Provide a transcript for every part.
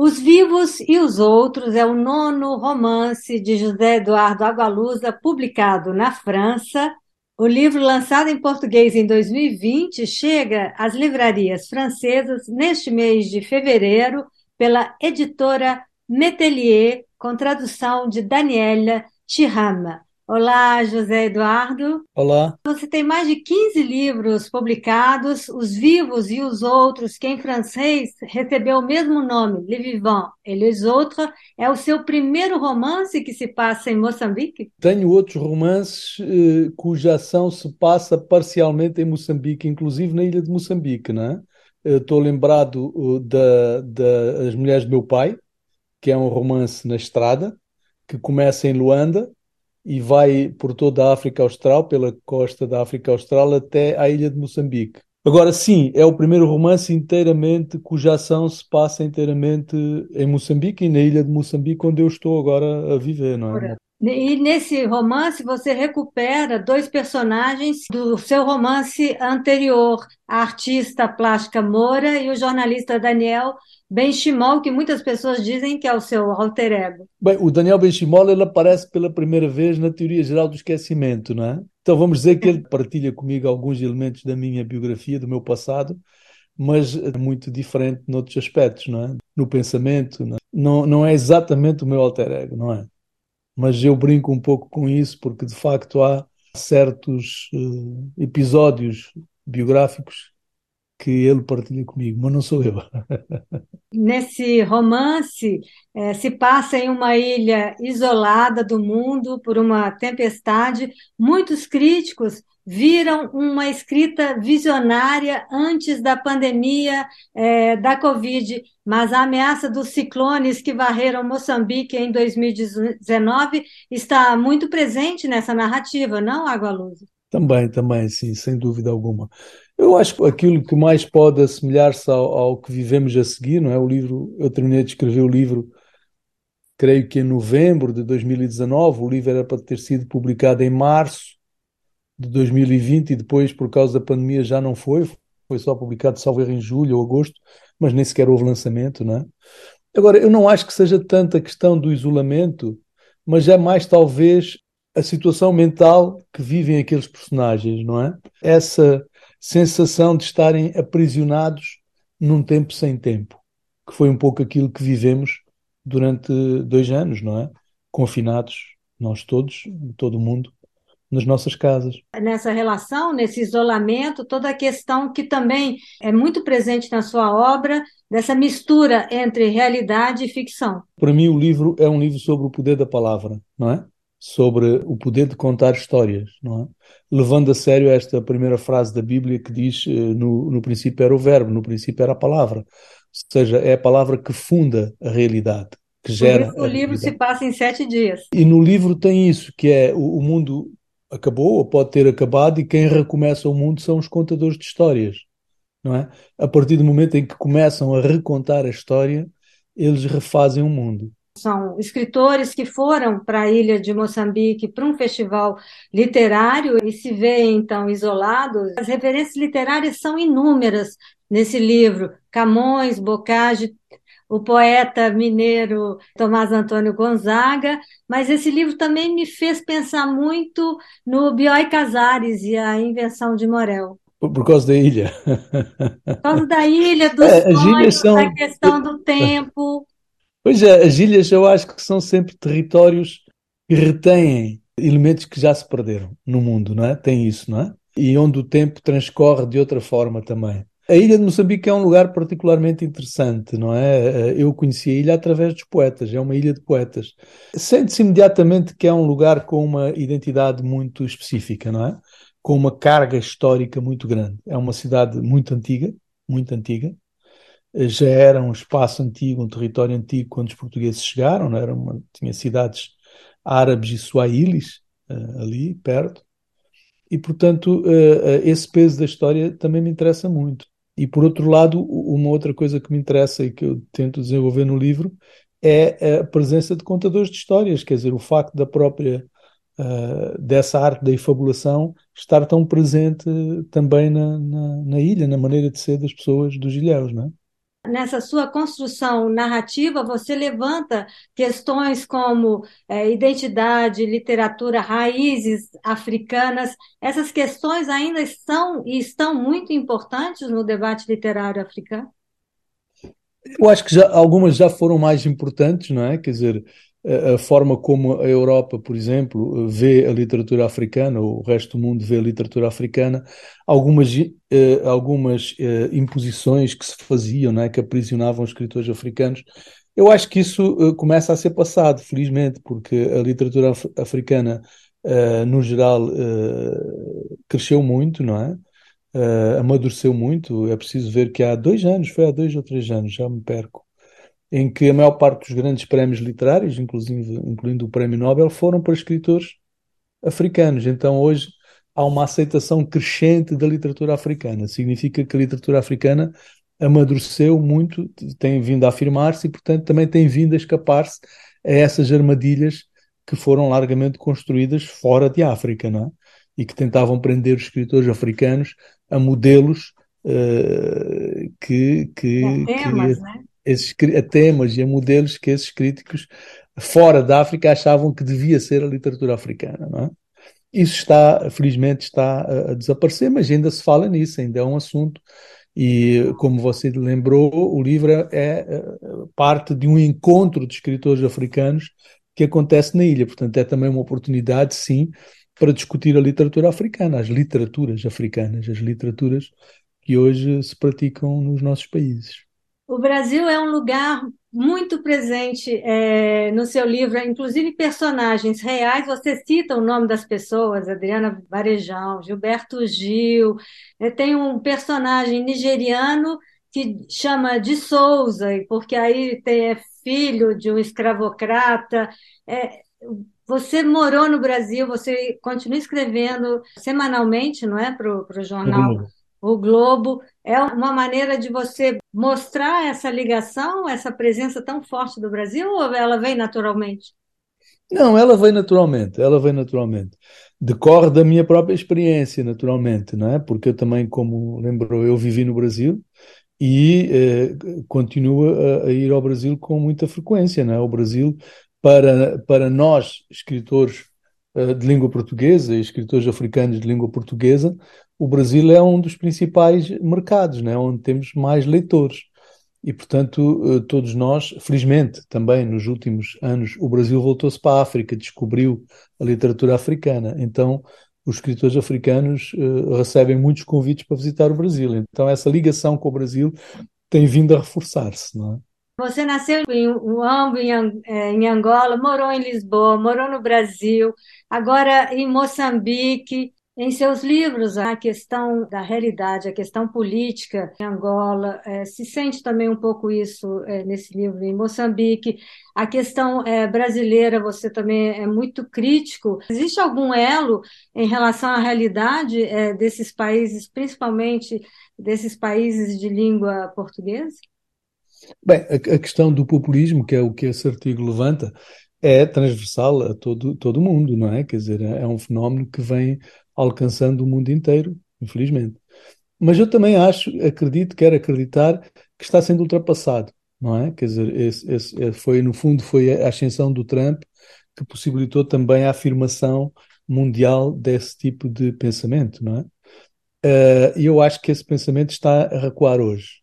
Os Vivos e os Outros é o nono romance de José Eduardo Agualusa, publicado na França. O livro, lançado em português em 2020, chega às livrarias francesas neste mês de fevereiro pela editora Metelier, com tradução de Daniela Chirama. Olá, José Eduardo. Olá. Você tem mais de 15 livros publicados, Os Vivos e os Outros, que em francês recebeu o mesmo nome, Le Vivant et les Autres. É o seu primeiro romance que se passa em Moçambique? Tenho outros romances eh, cuja ação se passa parcialmente em Moçambique, inclusive na ilha de Moçambique, não é? Estou lembrado uh, da, da As Mulheres do Meu Pai, que é um romance na estrada, que começa em Luanda e vai por toda a África Austral, pela costa da África Austral até à ilha de Moçambique. Agora sim, é o primeiro romance inteiramente cuja ação se passa inteiramente em Moçambique e na ilha de Moçambique, onde eu estou agora a viver, não é? E nesse romance você recupera dois personagens do seu romance anterior, a artista plástica Moura e o jornalista Daniel Benchimol, que muitas pessoas dizem que é o seu alter ego. Bem, o Daniel Benchimol ele aparece pela primeira vez na teoria geral do esquecimento, não é? Então vamos dizer que ele partilha comigo alguns elementos da minha biografia, do meu passado, mas é muito diferente noutros aspectos, não é? No pensamento, não, é? não, não é exatamente o meu alter ego, não é? Mas eu brinco um pouco com isso porque de facto há certos uh, episódios biográficos que ele partilha comigo, mas não sou eu. Nesse romance, é, se passa em uma ilha isolada do mundo por uma tempestade. Muitos críticos viram uma escrita visionária antes da pandemia é, da Covid, mas a ameaça dos ciclones que varreram Moçambique em 2019 está muito presente nessa narrativa, não, Água Luz? Também, também, sim, sem dúvida alguma. Eu acho que aquilo que mais pode assemelhar-se ao, ao, que vivemos a seguir, não é? O livro, eu terminei de escrever o livro, creio que em novembro de 2019, o livro era para ter sido publicado em março de 2020 e depois, por causa da pandemia, já não foi, foi só publicado, salvo em julho ou agosto, mas nem sequer houve lançamento, não é? Agora, eu não acho que seja tanto a questão do isolamento, mas é mais talvez a situação mental que vivem aqueles personagens, não é? Essa sensação de estarem aprisionados num tempo sem tempo, que foi um pouco aquilo que vivemos durante dois anos, não é? Confinados, nós todos, todo mundo, nas nossas casas. Nessa relação, nesse isolamento, toda a questão que também é muito presente na sua obra, dessa mistura entre realidade e ficção. Para mim, o livro é um livro sobre o poder da palavra, não é? Sobre o poder de contar histórias, não é? Levando a sério esta primeira frase da Bíblia que diz eh, no, no princípio era o verbo, no princípio era a palavra. Ou seja, é a palavra que funda a realidade, que gera. o livro se passa em sete dias. E no livro tem isso, que é o, o mundo acabou ou pode ter acabado e quem recomeça o mundo são os contadores de histórias, não é? A partir do momento em que começam a recontar a história, eles refazem o mundo são escritores que foram para a ilha de Moçambique para um festival literário e se veem então isolados. As referências literárias são inúmeras nesse livro. Camões, Bocage, o poeta mineiro Tomás Antônio Gonzaga, mas esse livro também me fez pensar muito no Bioy Casares e a invenção de Morel. Por, por causa da ilha. Por causa da ilha, dos é, sonhos, são... da questão do tempo. Pois é, as ilhas eu acho que são sempre territórios que retêm elementos que já se perderam no mundo, não é? Tem isso, não é? E onde o tempo transcorre de outra forma também. A ilha de Moçambique é um lugar particularmente interessante, não é? Eu conheci a ilha através dos poetas, é uma ilha de poetas. Sente-se imediatamente que é um lugar com uma identidade muito específica, não é? Com uma carga histórica muito grande. É uma cidade muito antiga, muito antiga, já era um espaço antigo, um território antigo quando os portugueses chegaram, não era uma, tinha cidades árabes e suaílis uh, ali perto, e portanto uh, esse peso da história também me interessa muito. E por outro lado, uma outra coisa que me interessa e que eu tento desenvolver no livro é a presença de contadores de histórias, quer dizer, o facto da própria uh, dessa arte da efabulação estar tão presente também na, na, na ilha, na maneira de ser das pessoas dos ilhéus, não é? Nessa sua construção narrativa, você levanta questões como é, identidade, literatura, raízes africanas. Essas questões ainda estão e estão muito importantes no debate literário africano? Eu acho que já, algumas já foram mais importantes, não é? Quer dizer, a forma como a Europa, por exemplo, vê a literatura africana, ou o resto do mundo vê a literatura africana, algumas, eh, algumas eh, imposições que se faziam, não é? que aprisionavam os escritores africanos, eu acho que isso eh, começa a ser passado, felizmente, porque a literatura af africana, no geral, cresceu muito, não é? amadureceu muito. É preciso ver que há dois anos, foi há dois ou três anos, já me perco, em que a maior parte dos grandes prémios literários, inclusive incluindo o Prémio Nobel, foram para escritores africanos. Então hoje há uma aceitação crescente da literatura africana. Significa que a literatura africana amadureceu muito, tem vindo a afirmar-se e, portanto, também tem vindo a escapar-se a essas armadilhas que foram largamente construídas fora de África, não é? E que tentavam prender os escritores africanos a modelos uh, que, que, temas, que, né? Esses, a temas e a modelos que esses críticos fora da África achavam que devia ser a literatura africana, não é? Isso está, felizmente, está a, a desaparecer, mas ainda se fala nisso, ainda é um assunto. E, como você lembrou, o livro é, é parte de um encontro de escritores africanos que acontece na ilha. Portanto, é também uma oportunidade, sim, para discutir a literatura africana, as literaturas africanas, as literaturas que hoje se praticam nos nossos países. O Brasil é um lugar muito presente é, no seu livro, inclusive personagens reais. Você cita o nome das pessoas, Adriana Varejão, Gilberto Gil. É, tem um personagem nigeriano que chama de Souza, porque aí tem, é filho de um escravocrata. É, você morou no Brasil, você continua escrevendo semanalmente, não é, para o jornal uhum. O Globo é uma maneira de você mostrar essa ligação, essa presença tão forte do Brasil, ou ela vem naturalmente? Não, ela vem naturalmente, ela vem naturalmente. Decorre da minha própria experiência, naturalmente, não é? Porque eu também, como lembrou, eu vivi no Brasil e eh, continuo a, a, ir ao Brasil com muita frequência, não é? O Brasil, para, para nós, escritores de língua portuguesa e escritores africanos de língua portuguesa, o Brasil é um dos principais mercados, né, onde temos mais leitores. E, portanto, eh, todos nós, felizmente, também nos últimos anos, o Brasil voltou-se para a África, descobriu a literatura africana. Então, os escritores africanos uh, recebem muitos convites para visitar o Brasil. Então, essa ligação com o Brasil tem vindo a reforçar-se, não é? Você nasceu em Uambo, eh, em Angola, morou em Lisboa, morou no Brasil, agora em Moçambique. Em seus livros, a questão da realidade, a questão política em Angola, é, se sente também um pouco isso é, nesse livro em Moçambique. A questão é, brasileira, você também é muito crítico. Existe algum elo em relação à realidade é, desses países, principalmente desses países de língua portuguesa? Bem, a, a questão do populismo, que é o que esse artigo levanta, é transversal a todo, todo mundo, não é? Quer dizer, é um fenómeno que vem alcançando o mundo inteiro, infelizmente. Mas eu também acho, acredito, quero acreditar que está sendo ultrapassado, não é? Quer dizer, esse, esse, foi, no fundo, foi a ascensão do Trump que possibilitou também a afirmação mundial desse tipo de pensamento, não é? Uh, e eu acho que esse pensamento está a recuar hoje.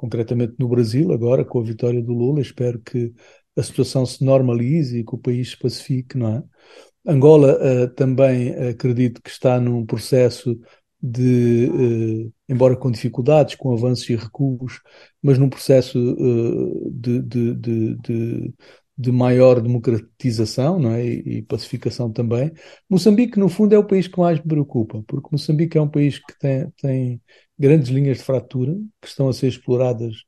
Concretamente no Brasil, agora com a vitória do Lula, espero que a situação se normalize e que o país se pacifique, não é? Angola uh, também acredito que está num processo de, uh, embora com dificuldades, com avanços e recuos, mas num processo uh, de, de, de, de, maior democratização não é? e, pacificação também. Moçambique, no fundo, é o país que mais me preocupa, porque Moçambique é um país que tem, tem grandes linhas de fratura que estão a ser exploradas,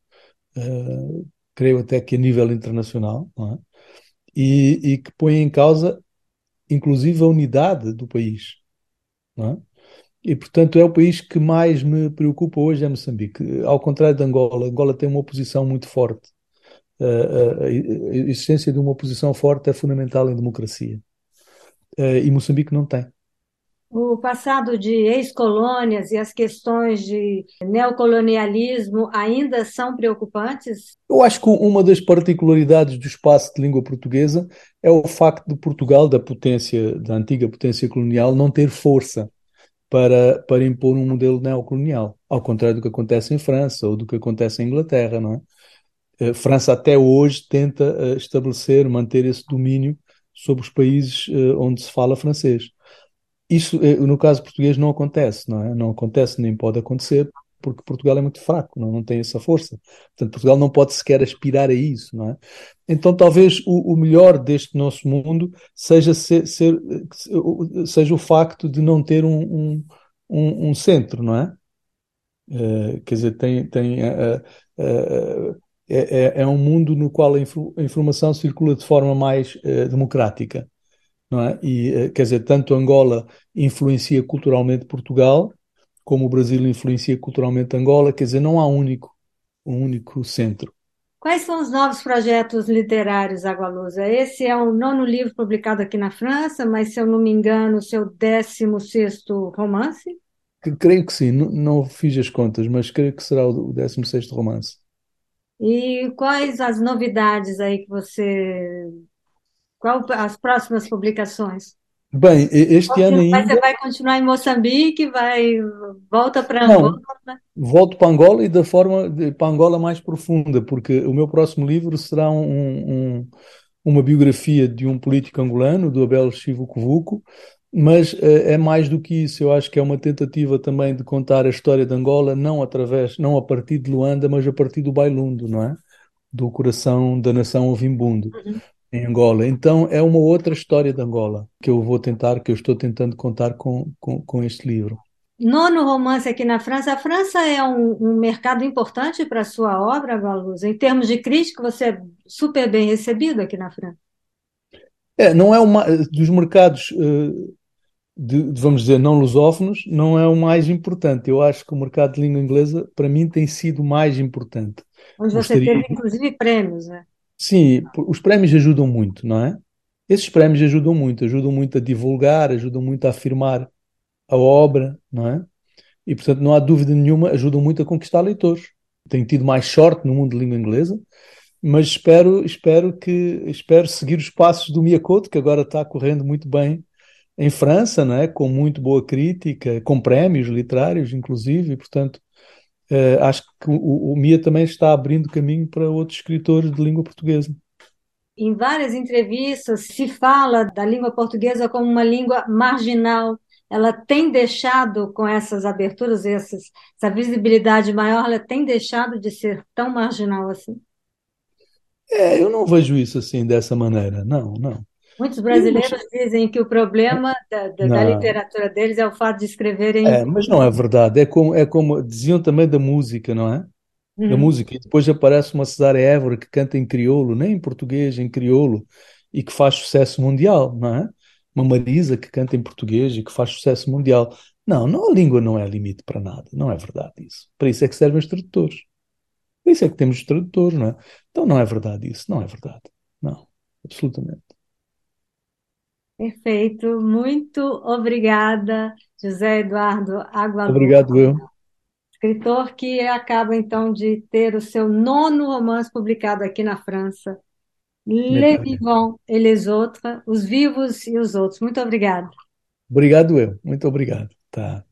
creio até que a nível internacional, é? e, e que põe em causa inclusive a unidade do país. É? E, portanto, é o país que mais me preocupa hoje é Moçambique. Ao contrário de Angola, Angola tem uma oposição muito forte. A, existência de uma oposição forte é fundamental em democracia. E Moçambique não tem. O passado de ex-colônias e as questões de neocolonialismo ainda são preocupantes? Eu acho que uma das particularidades do espaço de língua portuguesa é o facto de Portugal, da potência, da antiga potência colonial, não ter força para, para impor um modelo neocolonial, ao contrário do que acontece em França ou do que acontece em Inglaterra, não é? Eh, França até hoje tenta eh, estabelecer, manter esse domínio sobre os países eh, onde se fala francês. Isso, no caso português, não acontece, não é? Não acontece nem pode acontecer porque Portugal é muito fraco, não, não tem essa força. Portanto, Portugal não pode sequer aspirar a isso, não é? Então, talvez o, o melhor deste nosso mundo seja, ser, ser, seja o facto de não ter um, um, um, um centro, não é? Uh, quer dizer, tem, tem uh, uh, é, é, um mundo no qual a, a, informação circula de forma mais democrática não é? E, eh, quer dizer, tanto Angola influencia culturalmente Portugal, como o Brasil influencia culturalmente Angola, quer dizer, não há um único, um único centro. Quais são os novos projetos literários, Agualusa? Esse é o nono livro publicado aqui na França, mas, se eu não me engano, o seu décimo sexto romance? Creio que sim, não, não, fiz as contas, mas creio que será o décimo sexto romance. E quais as novidades aí que você qual as próximas publicações? Bem, este ano ainda... Você vai continuar em Moçambique, vai volta para Angola? Não, volto para Angola e da forma de, para Angola mais profunda, porque o meu próximo livro será um, um, uma biografia de um político angolano, do Abel Chivucovuco, mas uh, é mais do que isso. Eu acho que é uma tentativa também de contar a história de Angola, não através, não a partir de Luanda, mas a partir do Bailundo, não é? Do coração da nação ovimbundo. Uhum em Angola. Então é uma outra história de Angola que eu vou tentar, que eu estou tentando contar com, com, com este livro. Nono romance aqui na França. A França é um, um mercado importante para a sua obra, Galuz? Em termos de crítica, você é super bem recebido aqui na França? É, não é uma dos mercados, uh, de, vamos dizer, não lusófonos, não é o mais importante. Eu acho que o mercado de língua inglesa, para mim, tem sido mais importante. Onde você Gostaria... teve, inclusive, prêmios, né? Sim, os prémios ajudam muito, não é? Esses prémios ajudam muito, ajudam muito a divulgar, ajudam muito a afirmar a obra, não é? E, portanto, não há dúvida nenhuma, ajudam muito a conquistar leitores. Tenho tido mais sorte no mundo de língua inglesa, mas espero, espero que espero seguir os passos do Miyakoto, que agora está correndo muito bem em França, não é? com muito boa crítica, com prémios literários, inclusive, e, portanto, uh, acho que o, o Mia também está abrindo caminho para outros escritores de língua portuguesa. Em várias entrevistas se fala da língua portuguesa como uma língua marginal. Ela tem deixado, com essas aberturas, essas, essa visibilidade maior, ela tem deixado de ser tão marginal assim? É, eu não vejo isso assim, dessa maneira. Não, não. Muitos brasileiros dizem que o problema da, da, da, literatura deles é o fato de escreverem. É, mas não é verdade. É como, é como diziam também da música, não é? Uhum. Da música. E depois aparece uma Cesária Évora que canta em crioulo, nem em português, em crioulo, e que faz sucesso mundial, não é? Uma Marisa que canta em português e que faz sucesso mundial. Não, não, a língua não é limite para nada. Não é verdade isso. Para isso é que servem os tradutores. Para isso é que temos os tradutores, não é? Então não é verdade isso. Não é verdade. Não, absolutamente. Perfeito, muito obrigada, José Eduardo Agualusa. Obrigado, eu. Escritor que acaba então de ter o seu nono romance publicado aqui na França, Les Vivants et les Autres, Os Vivos e os Outros. Muito obrigada. Obrigado, eu. Muito obrigado. Tá.